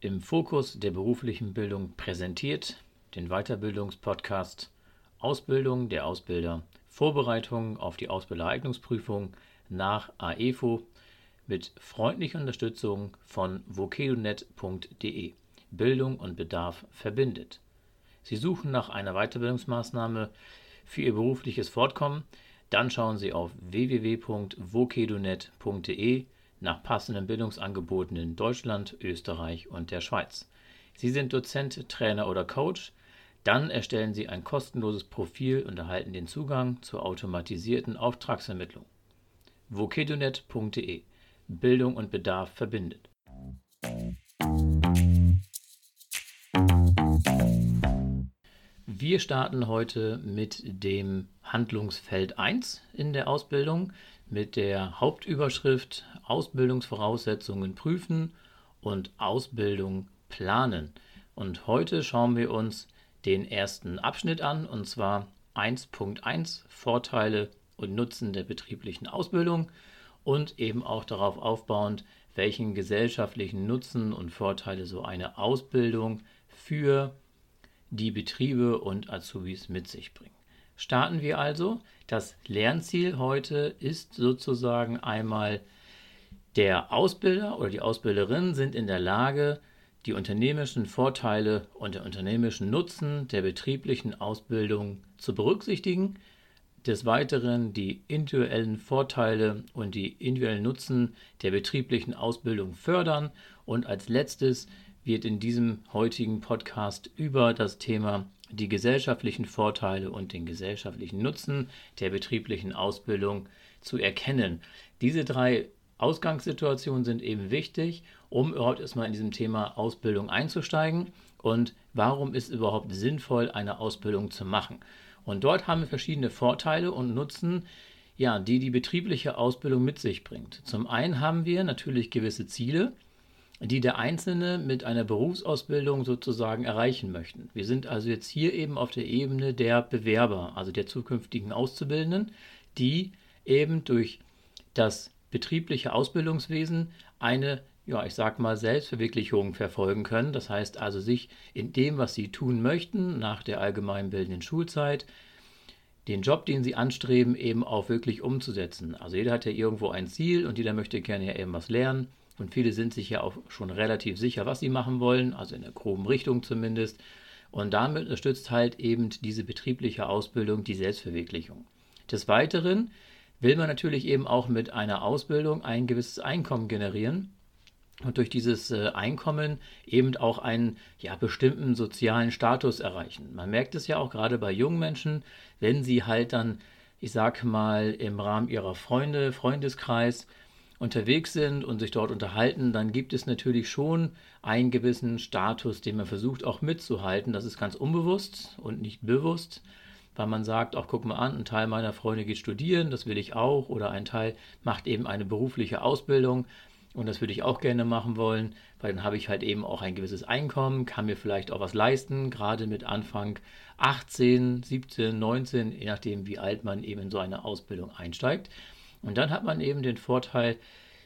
im Fokus der beruflichen Bildung präsentiert den Weiterbildungspodcast Ausbildung der Ausbilder, Vorbereitung auf die Ausbildereignungsprüfung nach AEFO mit freundlicher Unterstützung von vokedonet.de. Bildung und Bedarf verbindet. Sie suchen nach einer Weiterbildungsmaßnahme für Ihr berufliches Fortkommen? Dann schauen Sie auf www.vokedonet.de nach passenden Bildungsangeboten in Deutschland, Österreich und der Schweiz. Sie sind Dozent, Trainer oder Coach? Dann erstellen Sie ein kostenloses Profil und erhalten den Zugang zur automatisierten Auftragsermittlung. vokedonet.de Bildung und Bedarf verbindet. Wir starten heute mit dem Handlungsfeld 1 in der Ausbildung mit der Hauptüberschrift Ausbildungsvoraussetzungen prüfen und Ausbildung planen. Und heute schauen wir uns den ersten Abschnitt an, und zwar 1.1 Vorteile und Nutzen der betrieblichen Ausbildung und eben auch darauf aufbauend, welchen gesellschaftlichen Nutzen und Vorteile so eine Ausbildung für die Betriebe und Azubis mit sich bringen. Starten wir also. Das Lernziel heute ist sozusagen einmal, der Ausbilder oder die Ausbilderin sind in der Lage, die unternehmischen Vorteile und der unternehmischen Nutzen der betrieblichen Ausbildung zu berücksichtigen, des Weiteren die individuellen Vorteile und die individuellen Nutzen der betrieblichen Ausbildung fördern und als letztes wird in diesem heutigen Podcast über das Thema die gesellschaftlichen Vorteile und den gesellschaftlichen Nutzen der betrieblichen Ausbildung zu erkennen. Diese drei Ausgangssituationen sind eben wichtig, um überhaupt erstmal in diesem Thema Ausbildung einzusteigen und warum ist überhaupt sinnvoll, eine Ausbildung zu machen. Und dort haben wir verschiedene Vorteile und Nutzen, ja, die die betriebliche Ausbildung mit sich bringt. Zum einen haben wir natürlich gewisse Ziele, die der Einzelne mit einer Berufsausbildung sozusagen erreichen möchten. Wir sind also jetzt hier eben auf der Ebene der Bewerber, also der zukünftigen Auszubildenden, die eben durch das betriebliche Ausbildungswesen eine, ja, ich sag mal, Selbstverwirklichung verfolgen können. Das heißt also, sich in dem, was sie tun möchten, nach der allgemeinbildenden Schulzeit, den Job, den sie anstreben, eben auch wirklich umzusetzen. Also jeder hat ja irgendwo ein Ziel und jeder möchte gerne ja eben was lernen. Und viele sind sich ja auch schon relativ sicher, was sie machen wollen, also in der groben Richtung zumindest. Und damit unterstützt halt eben diese betriebliche Ausbildung die Selbstverwirklichung. Des Weiteren will man natürlich eben auch mit einer Ausbildung ein gewisses Einkommen generieren und durch dieses äh, Einkommen eben auch einen ja, bestimmten sozialen Status erreichen. Man merkt es ja auch gerade bei jungen Menschen, wenn sie halt dann, ich sag mal, im Rahmen ihrer Freunde, Freundeskreis unterwegs sind und sich dort unterhalten, dann gibt es natürlich schon einen gewissen Status, den man versucht auch mitzuhalten. Das ist ganz unbewusst und nicht bewusst weil man sagt, auch guck mal an, ein Teil meiner Freunde geht studieren, das will ich auch, oder ein Teil macht eben eine berufliche Ausbildung und das würde ich auch gerne machen wollen, weil dann habe ich halt eben auch ein gewisses Einkommen, kann mir vielleicht auch was leisten, gerade mit Anfang 18, 17, 19, je nachdem, wie alt man eben in so eine Ausbildung einsteigt. Und dann hat man eben den Vorteil,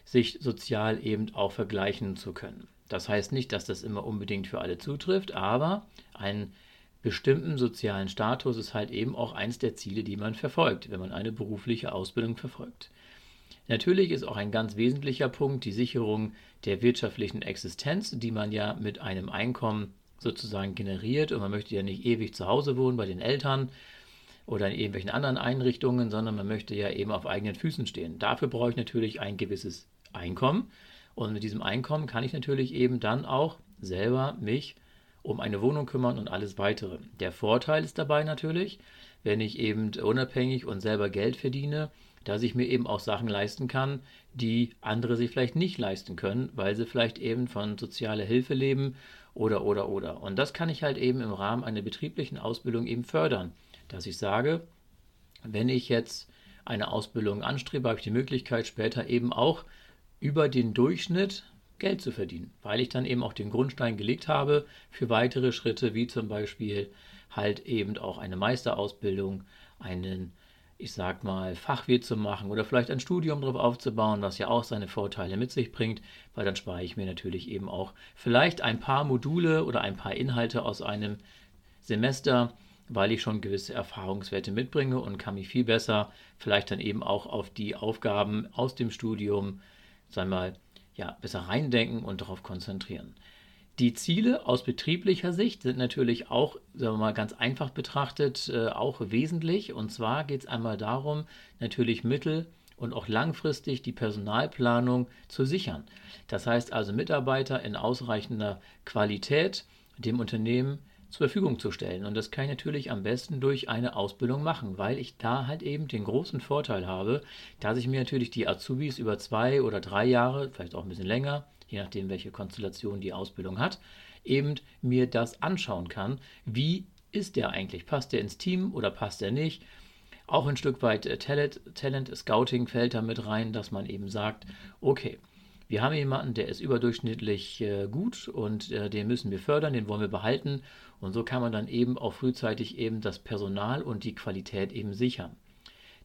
sich sozial eben auch vergleichen zu können. Das heißt nicht, dass das immer unbedingt für alle zutrifft, aber ein bestimmten sozialen Status ist halt eben auch eins der Ziele, die man verfolgt, wenn man eine berufliche Ausbildung verfolgt. Natürlich ist auch ein ganz wesentlicher Punkt die Sicherung der wirtschaftlichen Existenz, die man ja mit einem Einkommen sozusagen generiert. Und man möchte ja nicht ewig zu Hause wohnen bei den Eltern oder in irgendwelchen anderen Einrichtungen, sondern man möchte ja eben auf eigenen Füßen stehen. Dafür brauche ich natürlich ein gewisses Einkommen. Und mit diesem Einkommen kann ich natürlich eben dann auch selber mich um eine Wohnung kümmern und alles weitere. Der Vorteil ist dabei natürlich, wenn ich eben unabhängig und selber Geld verdiene, dass ich mir eben auch Sachen leisten kann, die andere sich vielleicht nicht leisten können, weil sie vielleicht eben von sozialer Hilfe leben oder oder oder. Und das kann ich halt eben im Rahmen einer betrieblichen Ausbildung eben fördern, dass ich sage, wenn ich jetzt eine Ausbildung anstrebe, habe ich die Möglichkeit später eben auch über den Durchschnitt Geld zu verdienen, weil ich dann eben auch den Grundstein gelegt habe für weitere Schritte, wie zum Beispiel halt eben auch eine Meisterausbildung, einen ich sag mal, Fachwirt zu machen oder vielleicht ein Studium drauf aufzubauen, was ja auch seine Vorteile mit sich bringt, weil dann spare ich mir natürlich eben auch vielleicht ein paar Module oder ein paar Inhalte aus einem Semester, weil ich schon gewisse Erfahrungswerte mitbringe und kann mich viel besser vielleicht dann eben auch auf die Aufgaben aus dem Studium, sagen wir mal, ja, besser reindenken und darauf konzentrieren. Die Ziele aus betrieblicher Sicht sind natürlich auch, sagen wir mal, ganz einfach betrachtet, äh, auch wesentlich. Und zwar geht es einmal darum, natürlich mittel- und auch langfristig die Personalplanung zu sichern. Das heißt also Mitarbeiter in ausreichender Qualität dem Unternehmen zur Verfügung zu stellen. Und das kann ich natürlich am besten durch eine Ausbildung machen, weil ich da halt eben den großen Vorteil habe, dass ich mir natürlich die Azubis über zwei oder drei Jahre, vielleicht auch ein bisschen länger, je nachdem, welche Konstellation die Ausbildung hat, eben mir das anschauen kann. Wie ist der eigentlich? Passt der ins Team oder passt er nicht? Auch ein Stück weit äh, Talent, Talent Scouting fällt da mit rein, dass man eben sagt, okay, wir haben jemanden, der ist überdurchschnittlich äh, gut und äh, den müssen wir fördern, den wollen wir behalten. Und so kann man dann eben auch frühzeitig eben das Personal und die Qualität eben sichern.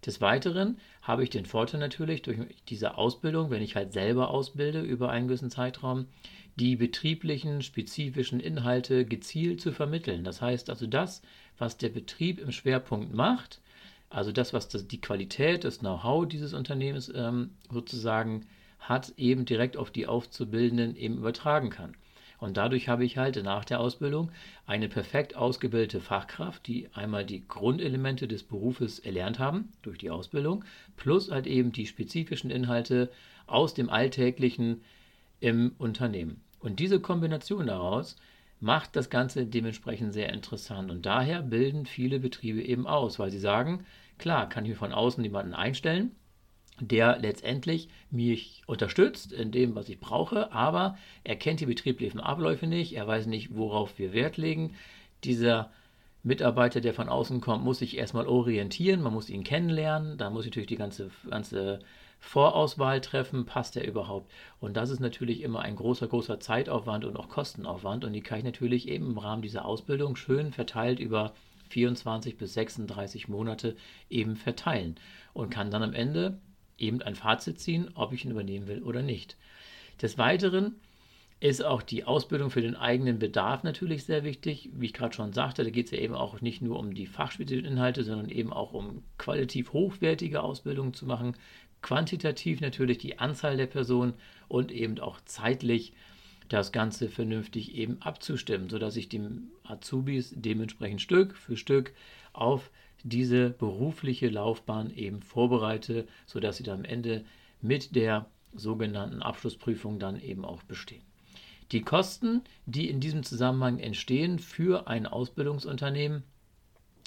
Des Weiteren habe ich den Vorteil natürlich durch diese Ausbildung, wenn ich halt selber ausbilde über einen gewissen Zeitraum, die betrieblichen, spezifischen Inhalte gezielt zu vermitteln. Das heißt also das, was der Betrieb im Schwerpunkt macht, also das, was das, die Qualität, das Know-how dieses Unternehmens ähm, sozusagen hat, eben direkt auf die Auszubildenden eben übertragen kann. Und dadurch habe ich halt nach der Ausbildung eine perfekt ausgebildete Fachkraft, die einmal die Grundelemente des Berufes erlernt haben durch die Ausbildung, plus halt eben die spezifischen Inhalte aus dem Alltäglichen im Unternehmen. Und diese Kombination daraus macht das Ganze dementsprechend sehr interessant. Und daher bilden viele Betriebe eben aus, weil sie sagen, klar, kann ich mir von außen jemanden einstellen, der letztendlich mich unterstützt in dem, was ich brauche, aber er kennt die betrieblichen Abläufe nicht, er weiß nicht, worauf wir Wert legen. Dieser Mitarbeiter, der von außen kommt, muss sich erstmal orientieren, man muss ihn kennenlernen, da muss ich natürlich die ganze, ganze Vorauswahl treffen, passt er überhaupt? Und das ist natürlich immer ein großer, großer Zeitaufwand und auch Kostenaufwand und die kann ich natürlich eben im Rahmen dieser Ausbildung schön verteilt über 24 bis 36 Monate eben verteilen und kann dann am Ende eben ein Fazit ziehen, ob ich ihn übernehmen will oder nicht. Des Weiteren ist auch die Ausbildung für den eigenen Bedarf natürlich sehr wichtig. Wie ich gerade schon sagte, da geht es ja eben auch nicht nur um die fachspezifischen Inhalte, sondern eben auch um qualitativ hochwertige Ausbildungen zu machen. Quantitativ natürlich die Anzahl der Personen und eben auch zeitlich das Ganze vernünftig eben abzustimmen, sodass ich dem Azubis dementsprechend Stück für Stück auf diese berufliche Laufbahn eben vorbereite, sodass sie dann am Ende mit der sogenannten Abschlussprüfung dann eben auch bestehen. Die Kosten, die in diesem Zusammenhang entstehen für ein Ausbildungsunternehmen,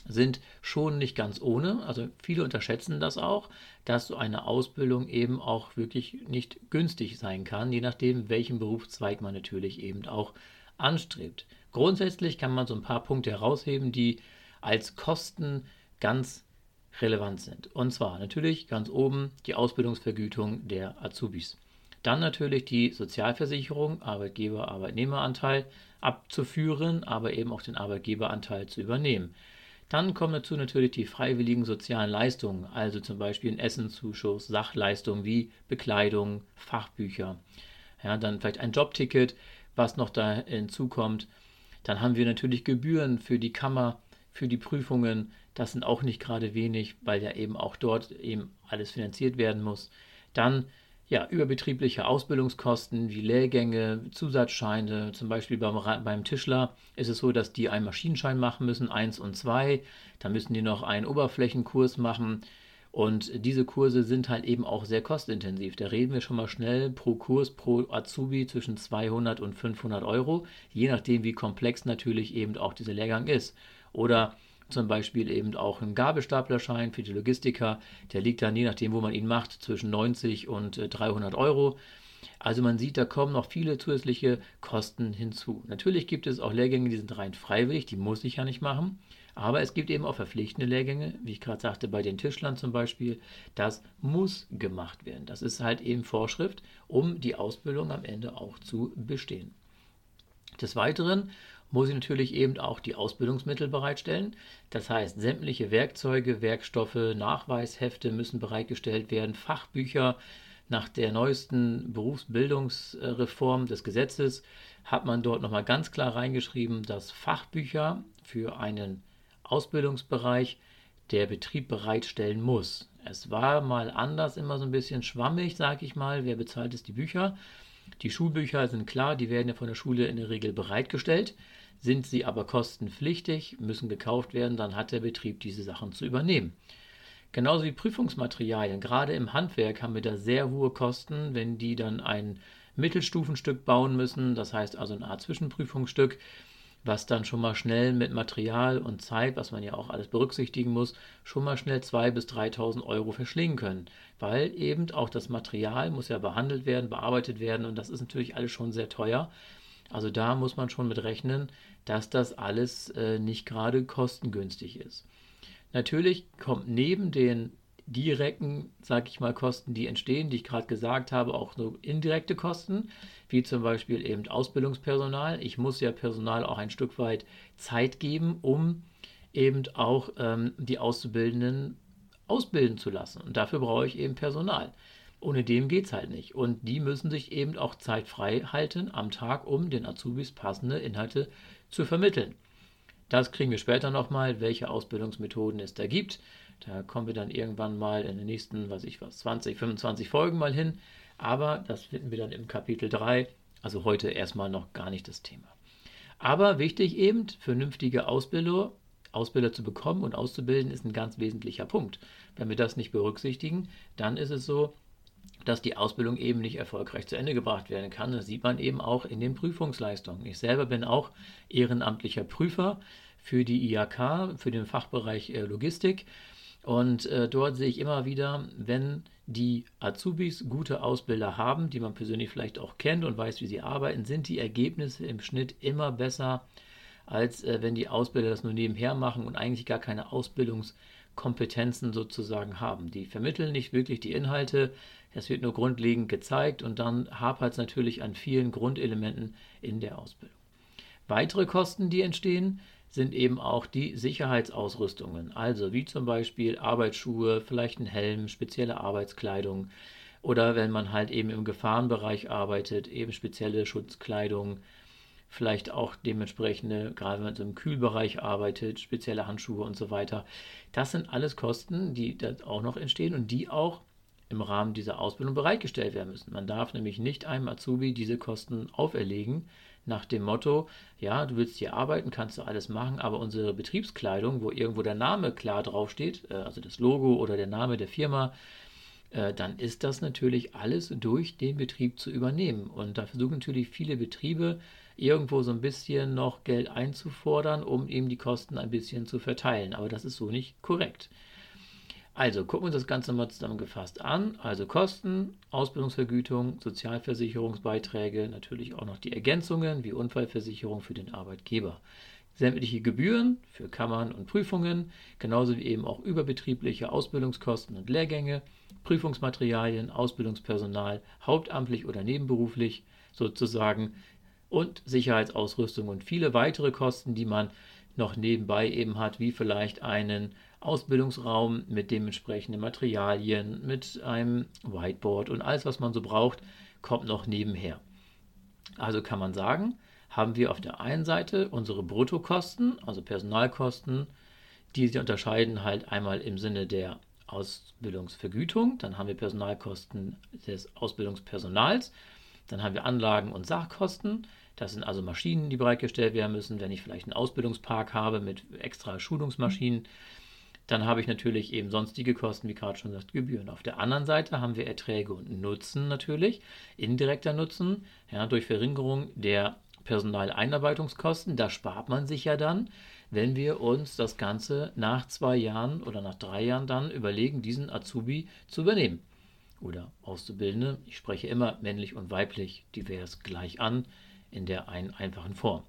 sind schon nicht ganz ohne. Also viele unterschätzen das auch, dass so eine Ausbildung eben auch wirklich nicht günstig sein kann, je nachdem, welchen Berufszweig man natürlich eben auch anstrebt. Grundsätzlich kann man so ein paar Punkte herausheben, die als Kosten ganz relevant sind. Und zwar natürlich ganz oben die Ausbildungsvergütung der Azubis. Dann natürlich die Sozialversicherung, Arbeitgeber, Arbeitnehmeranteil abzuführen, aber eben auch den Arbeitgeberanteil zu übernehmen. Dann kommen dazu natürlich die freiwilligen sozialen Leistungen, also zum Beispiel ein Essenzuschuss, Sachleistungen wie Bekleidung, Fachbücher. Ja, dann vielleicht ein Jobticket, was noch da hinzukommt. Dann haben wir natürlich Gebühren für die Kammer, für die Prüfungen, das sind auch nicht gerade wenig, weil ja eben auch dort eben alles finanziert werden muss. Dann ja, überbetriebliche Ausbildungskosten wie Lehrgänge, Zusatzscheine, zum Beispiel beim, beim Tischler ist es so, dass die einen Maschinenschein machen müssen, eins und zwei. Dann müssen die noch einen Oberflächenkurs machen. Und diese Kurse sind halt eben auch sehr kostintensiv. Da reden wir schon mal schnell pro Kurs, pro Azubi zwischen 200 und 500 Euro, je nachdem, wie komplex natürlich eben auch dieser Lehrgang ist. Oder zum Beispiel eben auch ein Gabelstaplerschein für die Logistiker. Der liegt dann, je nachdem, wo man ihn macht, zwischen 90 und 300 äh, Euro. Also man sieht, da kommen noch viele zusätzliche Kosten hinzu. Natürlich gibt es auch Lehrgänge, die sind rein freiwillig, die muss ich ja nicht machen. Aber es gibt eben auch verpflichtende Lehrgänge, wie ich gerade sagte, bei den Tischlern zum Beispiel. Das muss gemacht werden. Das ist halt eben Vorschrift, um die Ausbildung am Ende auch zu bestehen. Des Weiteren muss ich natürlich eben auch die Ausbildungsmittel bereitstellen. Das heißt, sämtliche Werkzeuge, Werkstoffe, Nachweishefte müssen bereitgestellt werden, Fachbücher. Nach der neuesten Berufsbildungsreform des Gesetzes hat man dort nochmal ganz klar reingeschrieben, dass Fachbücher für einen Ausbildungsbereich der Betrieb bereitstellen muss. Es war mal anders, immer so ein bisschen schwammig, sage ich mal. Wer bezahlt es die Bücher? Die Schulbücher sind klar, die werden ja von der Schule in der Regel bereitgestellt. Sind sie aber kostenpflichtig, müssen gekauft werden, dann hat der Betrieb diese Sachen zu übernehmen. Genauso wie Prüfungsmaterialien. Gerade im Handwerk haben wir da sehr hohe Kosten, wenn die dann ein Mittelstufenstück bauen müssen, das heißt also eine Art Zwischenprüfungsstück, was dann schon mal schnell mit Material und Zeit, was man ja auch alles berücksichtigen muss, schon mal schnell 2.000 bis 3.000 Euro verschlingen können. Weil eben auch das Material muss ja behandelt werden, bearbeitet werden und das ist natürlich alles schon sehr teuer. Also da muss man schon mit rechnen, dass das alles äh, nicht gerade kostengünstig ist. Natürlich kommt neben den direkten, sag ich mal, Kosten, die entstehen, die ich gerade gesagt habe, auch so indirekte Kosten, wie zum Beispiel eben Ausbildungspersonal. Ich muss ja Personal auch ein Stück weit Zeit geben, um eben auch ähm, die Auszubildenden ausbilden zu lassen. Und dafür brauche ich eben Personal. Ohne dem geht es halt nicht. Und die müssen sich eben auch Zeit frei halten am Tag, um den Azubis passende Inhalte zu vermitteln. Das kriegen wir später nochmal, welche Ausbildungsmethoden es da gibt. Da kommen wir dann irgendwann mal in den nächsten, was ich was, 20, 25 Folgen mal hin. Aber das finden wir dann im Kapitel 3. Also heute erstmal noch gar nicht das Thema. Aber wichtig eben, vernünftige Ausbilder, Ausbilder zu bekommen und auszubilden, ist ein ganz wesentlicher Punkt. Wenn wir das nicht berücksichtigen, dann ist es so, dass die Ausbildung eben nicht erfolgreich zu Ende gebracht werden kann. Das sieht man eben auch in den Prüfungsleistungen. Ich selber bin auch ehrenamtlicher Prüfer für die IHK, für den Fachbereich äh, Logistik. Und äh, dort sehe ich immer wieder, wenn die Azubis gute Ausbilder haben, die man persönlich vielleicht auch kennt und weiß, wie sie arbeiten, sind die Ergebnisse im Schnitt immer besser, als äh, wenn die Ausbilder das nur nebenher machen und eigentlich gar keine Ausbildungskompetenzen sozusagen haben. Die vermitteln nicht wirklich die Inhalte, es wird nur grundlegend gezeigt und dann hapert es natürlich an vielen Grundelementen in der Ausbildung. Weitere Kosten, die entstehen, sind eben auch die Sicherheitsausrüstungen, also wie zum Beispiel Arbeitsschuhe, vielleicht ein Helm, spezielle Arbeitskleidung oder wenn man halt eben im Gefahrenbereich arbeitet, eben spezielle Schutzkleidung, vielleicht auch dementsprechende, gerade wenn man so im Kühlbereich arbeitet, spezielle Handschuhe und so weiter. Das sind alles Kosten, die da auch noch entstehen und die auch im Rahmen dieser Ausbildung bereitgestellt werden müssen. Man darf nämlich nicht einem Azubi diese Kosten auferlegen, nach dem Motto, ja, du willst hier arbeiten, kannst du alles machen, aber unsere Betriebskleidung, wo irgendwo der Name klar draufsteht, äh, also das Logo oder der Name der Firma, äh, dann ist das natürlich alles durch den Betrieb zu übernehmen. Und da versuchen natürlich viele Betriebe irgendwo so ein bisschen noch Geld einzufordern, um eben die Kosten ein bisschen zu verteilen. Aber das ist so nicht korrekt. Also gucken wir uns das Ganze mal zusammengefasst an. Also Kosten, Ausbildungsvergütung, Sozialversicherungsbeiträge, natürlich auch noch die Ergänzungen wie Unfallversicherung für den Arbeitgeber. Sämtliche Gebühren für Kammern und Prüfungen, genauso wie eben auch überbetriebliche Ausbildungskosten und Lehrgänge, Prüfungsmaterialien, Ausbildungspersonal, hauptamtlich oder nebenberuflich sozusagen und Sicherheitsausrüstung und viele weitere Kosten, die man noch nebenbei eben hat, wie vielleicht einen Ausbildungsraum mit dementsprechenden Materialien, mit einem Whiteboard und alles, was man so braucht, kommt noch nebenher. Also kann man sagen, haben wir auf der einen Seite unsere Bruttokosten, also Personalkosten, die sich unterscheiden halt einmal im Sinne der Ausbildungsvergütung, dann haben wir Personalkosten des Ausbildungspersonals, dann haben wir Anlagen- und Sachkosten, das sind also Maschinen, die bereitgestellt werden müssen, wenn ich vielleicht einen Ausbildungspark habe mit extra Schulungsmaschinen. Dann habe ich natürlich eben sonstige Kosten, wie gerade schon gesagt, Gebühren. Auf der anderen Seite haben wir Erträge und Nutzen natürlich, indirekter Nutzen, ja, durch Verringerung der Personaleinarbeitungskosten. Da spart man sich ja dann, wenn wir uns das Ganze nach zwei Jahren oder nach drei Jahren dann überlegen, diesen Azubi zu übernehmen. Oder Auszubildende, ich spreche immer männlich und weiblich divers gleich an, in der einen einfachen Form.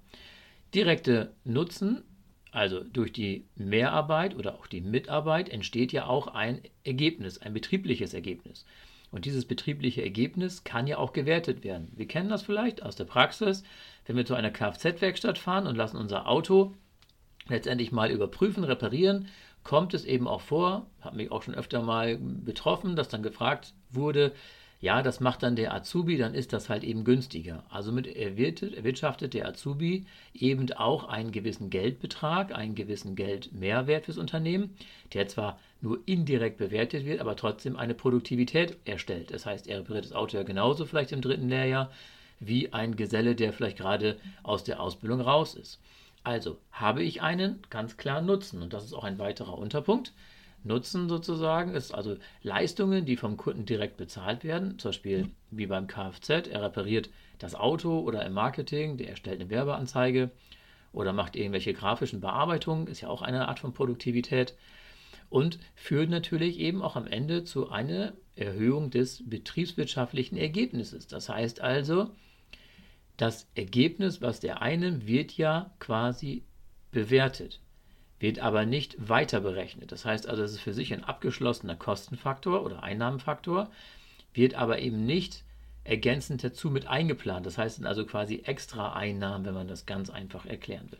Direkte Nutzen also durch die Mehrarbeit oder auch die Mitarbeit entsteht ja auch ein Ergebnis, ein betriebliches Ergebnis. Und dieses betriebliche Ergebnis kann ja auch gewertet werden. Wir kennen das vielleicht aus der Praxis, wenn wir zu einer Kfz-Werkstatt fahren und lassen unser Auto letztendlich mal überprüfen, reparieren, kommt es eben auch vor, hat mich auch schon öfter mal betroffen, dass dann gefragt wurde, ja, das macht dann der Azubi, dann ist das halt eben günstiger. Also mit erwirtschaftet der Azubi eben auch einen gewissen Geldbetrag, einen gewissen Geldmehrwert fürs Unternehmen, der zwar nur indirekt bewertet wird, aber trotzdem eine Produktivität erstellt. Das heißt, er repariert das Auto ja genauso vielleicht im dritten Lehrjahr wie ein Geselle, der vielleicht gerade aus der Ausbildung raus ist. Also habe ich einen ganz klaren Nutzen und das ist auch ein weiterer Unterpunkt. Nutzen sozusagen ist also Leistungen, die vom Kunden direkt bezahlt werden, zum Beispiel wie beim Kfz, er repariert das Auto oder im Marketing, der erstellt eine Werbeanzeige oder macht irgendwelche grafischen Bearbeitungen, ist ja auch eine Art von Produktivität und führt natürlich eben auch am Ende zu einer Erhöhung des betriebswirtschaftlichen Ergebnisses. Das heißt also, das Ergebnis, was der eine wird ja quasi bewertet wird aber nicht weiter berechnet. Das heißt also, es ist für sich ein abgeschlossener Kostenfaktor oder Einnahmenfaktor, wird aber eben nicht ergänzend dazu mit eingeplant. Das heißt also quasi extra Einnahmen, wenn man das ganz einfach erklären will.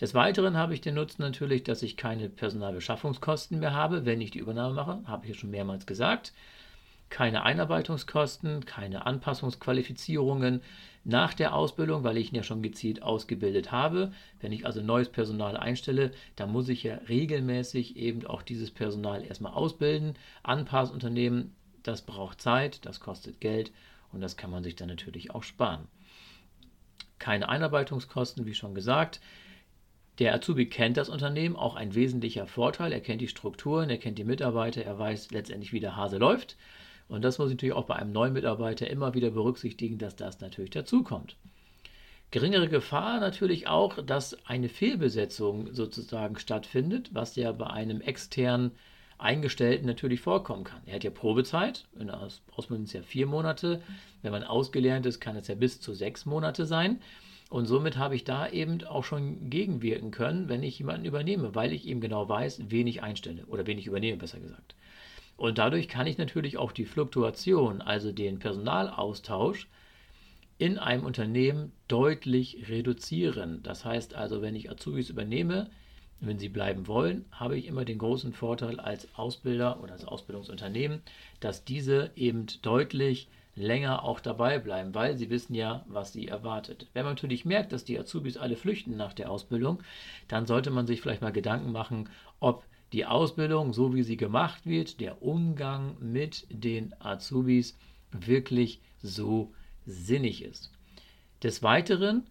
Des Weiteren habe ich den Nutzen natürlich, dass ich keine Personalbeschaffungskosten mehr habe, wenn ich die Übernahme mache, habe ich ja schon mehrmals gesagt keine Einarbeitungskosten, keine Anpassungsqualifizierungen nach der Ausbildung, weil ich ihn ja schon gezielt ausgebildet habe. Wenn ich also neues Personal einstelle, dann muss ich ja regelmäßig eben auch dieses Personal erstmal ausbilden. Anpassunternehmen, das braucht Zeit, das kostet Geld und das kann man sich dann natürlich auch sparen. Keine Einarbeitungskosten, wie schon gesagt. Der Azubi kennt das Unternehmen, auch ein wesentlicher Vorteil. Er kennt die Strukturen, er kennt die Mitarbeiter, er weiß letztendlich, wie der Hase läuft. Und das muss ich natürlich auch bei einem neuen Mitarbeiter immer wieder berücksichtigen, dass das natürlich dazukommt. Geringere Gefahr natürlich auch, dass eine Fehlbesetzung sozusagen stattfindet, was ja bei einem externen Eingestellten natürlich vorkommen kann. Er hat ja Probezeit, in der Ausbildung ist ja vier Monate. Wenn man ausgelernt ist, kann es ja bis zu sechs Monate sein. Und somit habe ich da eben auch schon gegenwirken können, wenn ich jemanden übernehme, weil ich eben genau weiß, wen ich einstelle oder wen ich übernehme, besser gesagt. Und dadurch kann ich natürlich auch die Fluktuation, also den Personalaustausch in einem Unternehmen deutlich reduzieren. Das heißt also, wenn ich Azubis übernehme, wenn sie bleiben wollen, habe ich immer den großen Vorteil als Ausbilder oder als Ausbildungsunternehmen, dass diese eben deutlich länger auch dabei bleiben, weil sie wissen ja, was sie erwartet. Wenn man natürlich merkt, dass die Azubis alle flüchten nach der Ausbildung, dann sollte man sich vielleicht mal Gedanken machen, ob die Ausbildung, so wie sie gemacht wird, der Umgang mit den Azubis wirklich so sinnig ist. Des Weiteren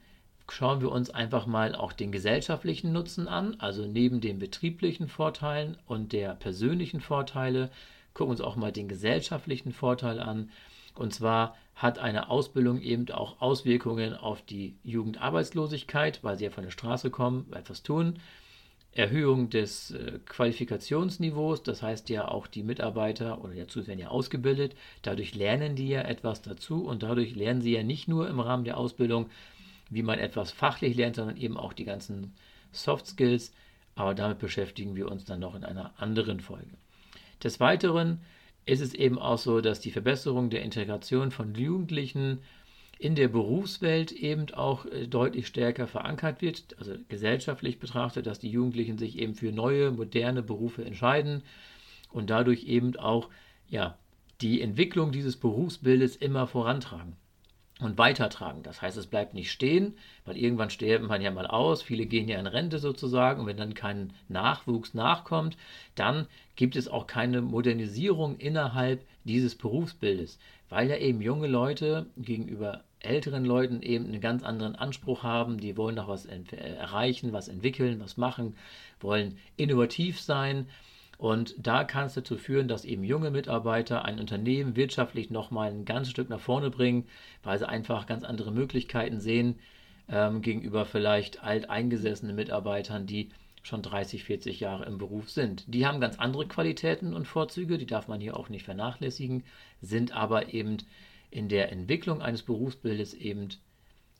schauen wir uns einfach mal auch den gesellschaftlichen Nutzen an, also neben den betrieblichen Vorteilen und der persönlichen Vorteile, gucken wir uns auch mal den gesellschaftlichen Vorteil an. Und zwar hat eine Ausbildung eben auch Auswirkungen auf die Jugendarbeitslosigkeit, weil sie ja von der Straße kommen, etwas tun. Erhöhung des äh, Qualifikationsniveaus, das heißt ja auch die Mitarbeiter oder dazu werden ja ausgebildet, dadurch lernen die ja etwas dazu und dadurch lernen sie ja nicht nur im Rahmen der Ausbildung, wie man etwas fachlich lernt, sondern eben auch die ganzen Soft Skills, aber damit beschäftigen wir uns dann noch in einer anderen Folge. Des Weiteren ist es eben auch so, dass die Verbesserung der Integration von Jugendlichen in der Berufswelt eben auch äh, deutlich stärker verankert wird, also gesellschaftlich betrachtet, dass die Jugendlichen sich eben für neue, moderne Berufe entscheiden und dadurch eben auch ja, die Entwicklung dieses Berufsbildes immer vorantragen und weitertragen. Das heißt, es bleibt nicht stehen, weil irgendwann sterben man ja mal aus, viele gehen ja in Rente sozusagen und wenn dann kein Nachwuchs nachkommt, dann gibt es auch keine Modernisierung innerhalb dieses Berufsbildes, weil ja eben junge Leute gegenüber älteren Leuten eben einen ganz anderen Anspruch haben. Die wollen noch was äh, erreichen, was entwickeln, was machen, wollen innovativ sein. Und da kann es dazu führen, dass eben junge Mitarbeiter ein Unternehmen wirtschaftlich nochmal ein ganzes Stück nach vorne bringen, weil sie einfach ganz andere Möglichkeiten sehen ähm, gegenüber vielleicht alteingesessenen Mitarbeitern, die schon 30, 40 Jahre im Beruf sind. Die haben ganz andere Qualitäten und Vorzüge, die darf man hier auch nicht vernachlässigen, sind aber eben in der Entwicklung eines Berufsbildes eben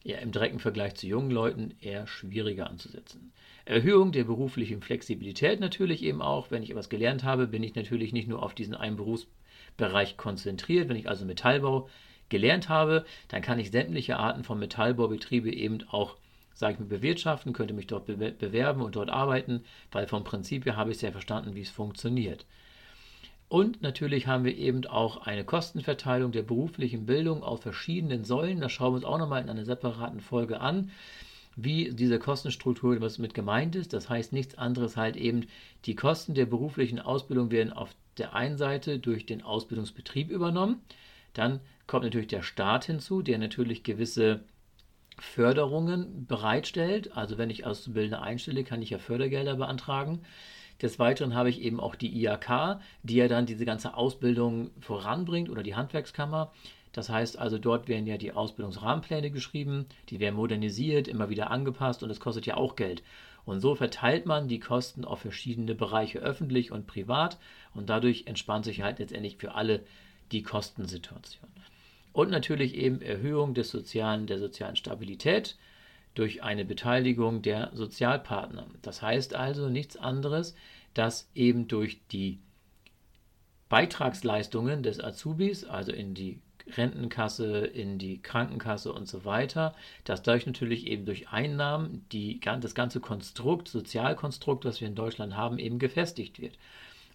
ja, im direkten Vergleich zu jungen Leuten eher schwieriger anzusetzen. Erhöhung der beruflichen Flexibilität natürlich eben auch. Wenn ich etwas gelernt habe, bin ich natürlich nicht nur auf diesen einen Berufsbereich konzentriert. Wenn ich also Metallbau gelernt habe, dann kann ich sämtliche Arten von Metallbaubetriebe eben auch, sage ich mal, bewirtschaften, könnte mich dort bewerben und dort arbeiten, weil vom Prinzip her habe ich sehr verstanden, wie es funktioniert. Und natürlich haben wir eben auch eine Kostenverteilung der beruflichen Bildung auf verschiedenen Säulen. Das schauen wir uns auch nochmal in einer separaten Folge an, wie diese Kostenstruktur was mit gemeint ist. Das heißt nichts anderes halt eben, die Kosten der beruflichen Ausbildung werden auf der einen Seite durch den Ausbildungsbetrieb übernommen. Dann kommt natürlich der Staat hinzu, der natürlich gewisse Förderungen bereitstellt. Also wenn ich Auszubildende einstelle, kann ich ja Fördergelder beantragen. Des Weiteren habe ich eben auch die IAK, die ja dann diese ganze Ausbildung voranbringt oder die Handwerkskammer. Das heißt also, dort werden ja die Ausbildungsrahmenpläne geschrieben, die werden modernisiert, immer wieder angepasst und das kostet ja auch Geld. Und so verteilt man die Kosten auf verschiedene Bereiche, öffentlich und privat, und dadurch entspannt sich halt letztendlich für alle die Kostensituation. Und natürlich eben Erhöhung des sozialen, der sozialen Stabilität durch eine Beteiligung der Sozialpartner. Das heißt also nichts anderes, dass eben durch die Beitragsleistungen des Azubis, also in die Rentenkasse, in die Krankenkasse und so weiter, dass dadurch natürlich eben durch Einnahmen die, das ganze Konstrukt, Sozialkonstrukt, was wir in Deutschland haben, eben gefestigt wird.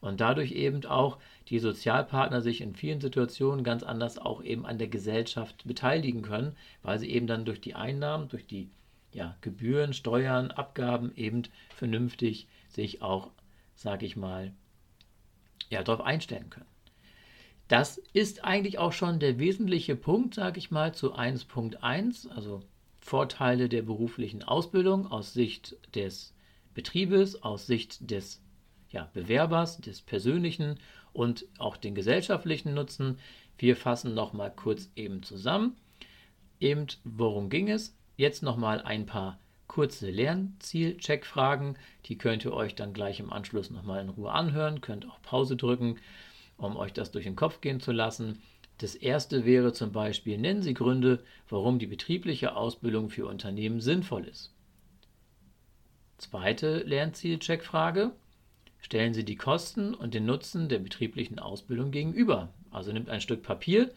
Und dadurch eben auch die Sozialpartner sich in vielen Situationen ganz anders auch eben an der Gesellschaft beteiligen können, weil sie eben dann durch die Einnahmen, durch die ja, Gebühren, Steuern, Abgaben eben vernünftig sich auch, sage ich mal, ja, darauf einstellen können. Das ist eigentlich auch schon der wesentliche Punkt, sage ich mal, zu 1.1, also Vorteile der beruflichen Ausbildung aus Sicht des Betriebes, aus Sicht des ja, Bewerbers, des persönlichen und auch den gesellschaftlichen Nutzen. Wir fassen nochmal kurz eben zusammen. Eben, worum ging es? Jetzt nochmal ein paar kurze Lernziel-Check-Fragen. Die könnt ihr euch dann gleich im Anschluss nochmal in Ruhe anhören. Könnt auch Pause drücken, um euch das durch den Kopf gehen zu lassen. Das erste wäre zum Beispiel, nennen Sie Gründe, warum die betriebliche Ausbildung für Unternehmen sinnvoll ist. Zweite Lernziel-Check-Frage. Stellen Sie die Kosten und den Nutzen der betrieblichen Ausbildung gegenüber. Also nimmt ein Stück Papier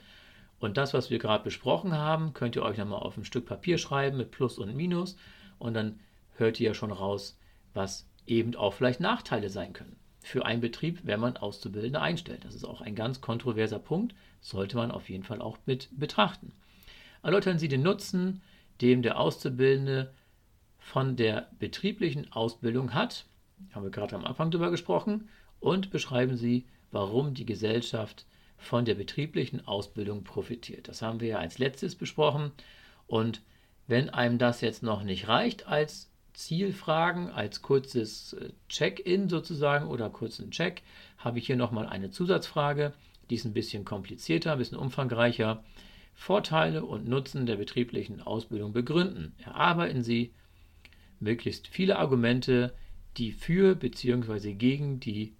und das, was wir gerade besprochen haben, könnt ihr euch nochmal auf ein Stück Papier schreiben mit Plus und Minus und dann hört ihr ja schon raus, was eben auch vielleicht Nachteile sein können für einen Betrieb, wenn man Auszubildende einstellt. Das ist auch ein ganz kontroverser Punkt, sollte man auf jeden Fall auch mit betrachten. Erläutern Sie den Nutzen, den der Auszubildende von der betrieblichen Ausbildung hat, haben wir gerade am Anfang darüber gesprochen, und beschreiben Sie, warum die Gesellschaft von der betrieblichen Ausbildung profitiert. Das haben wir ja als letztes besprochen. Und wenn einem das jetzt noch nicht reicht als Zielfragen, als kurzes äh, Check-in sozusagen oder kurzen Check, habe ich hier nochmal eine Zusatzfrage. Die ist ein bisschen komplizierter, ein bisschen umfangreicher. Vorteile und Nutzen der betrieblichen Ausbildung begründen. Erarbeiten Sie möglichst viele Argumente, die für bzw. gegen die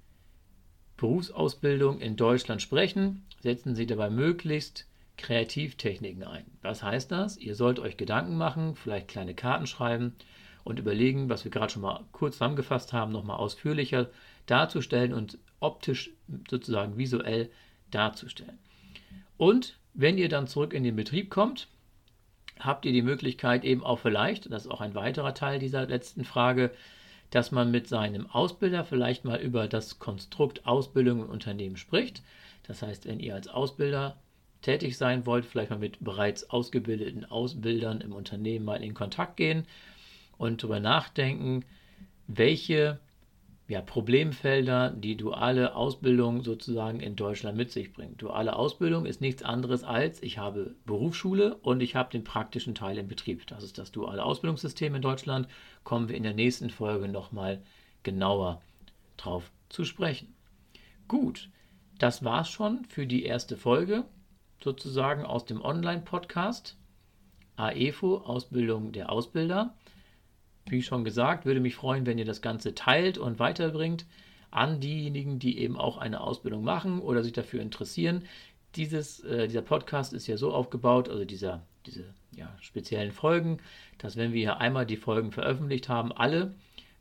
Berufsausbildung in Deutschland sprechen, setzen Sie dabei möglichst Kreativtechniken ein. Was heißt das? Ihr sollt euch Gedanken machen, vielleicht kleine Karten schreiben und überlegen, was wir gerade schon mal kurz zusammengefasst haben, nochmal ausführlicher darzustellen und optisch sozusagen visuell darzustellen. Und wenn ihr dann zurück in den Betrieb kommt, habt ihr die Möglichkeit eben auch vielleicht, das ist auch ein weiterer Teil dieser letzten Frage, dass man mit seinem Ausbilder vielleicht mal über das Konstrukt Ausbildung im Unternehmen spricht. Das heißt, wenn ihr als Ausbilder tätig sein wollt, vielleicht mal mit bereits ausgebildeten Ausbildern im Unternehmen mal in Kontakt gehen und darüber nachdenken, welche ja, Problemfelder die duale Ausbildung sozusagen in Deutschland mit sich bringt. Duale Ausbildung ist nichts anderes als, ich habe Berufsschule und ich habe den praktischen Teil im Betrieb. Das ist das duale Ausbildungssystem in Deutschland. Kommen wir in der nächsten Folge nochmal genauer drauf zu sprechen. Gut, das war's schon für die erste Folge sozusagen aus dem Online-Podcast AEFO Ausbildung der Ausbilder. Wie schon gesagt, würde mich freuen, wenn ihr das Ganze teilt und weiterbringt an diejenigen, die eben auch eine Ausbildung machen oder sich dafür interessieren. Dieses, äh, dieser Podcast ist ja so aufgebaut, also dieser diese ja, speziellen Folgen, dass wenn wir hier einmal die Folgen veröffentlicht haben, alle,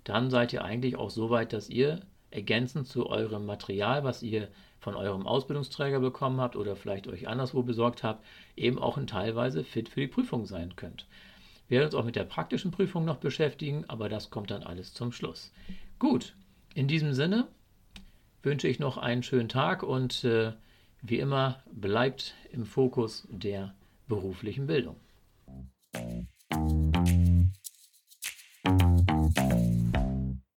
dann seid ihr eigentlich auch so weit, dass ihr ergänzend zu eurem Material, was ihr von eurem Ausbildungsträger bekommen habt oder vielleicht euch anderswo besorgt habt, eben auch in teilweise fit für die Prüfung sein könnt. Wir werden uns auch mit der praktischen Prüfung noch beschäftigen, aber das kommt dann alles zum Schluss. Gut, in diesem Sinne wünsche ich noch einen schönen Tag und äh, wie immer bleibt im Fokus der beruflichen Bildung.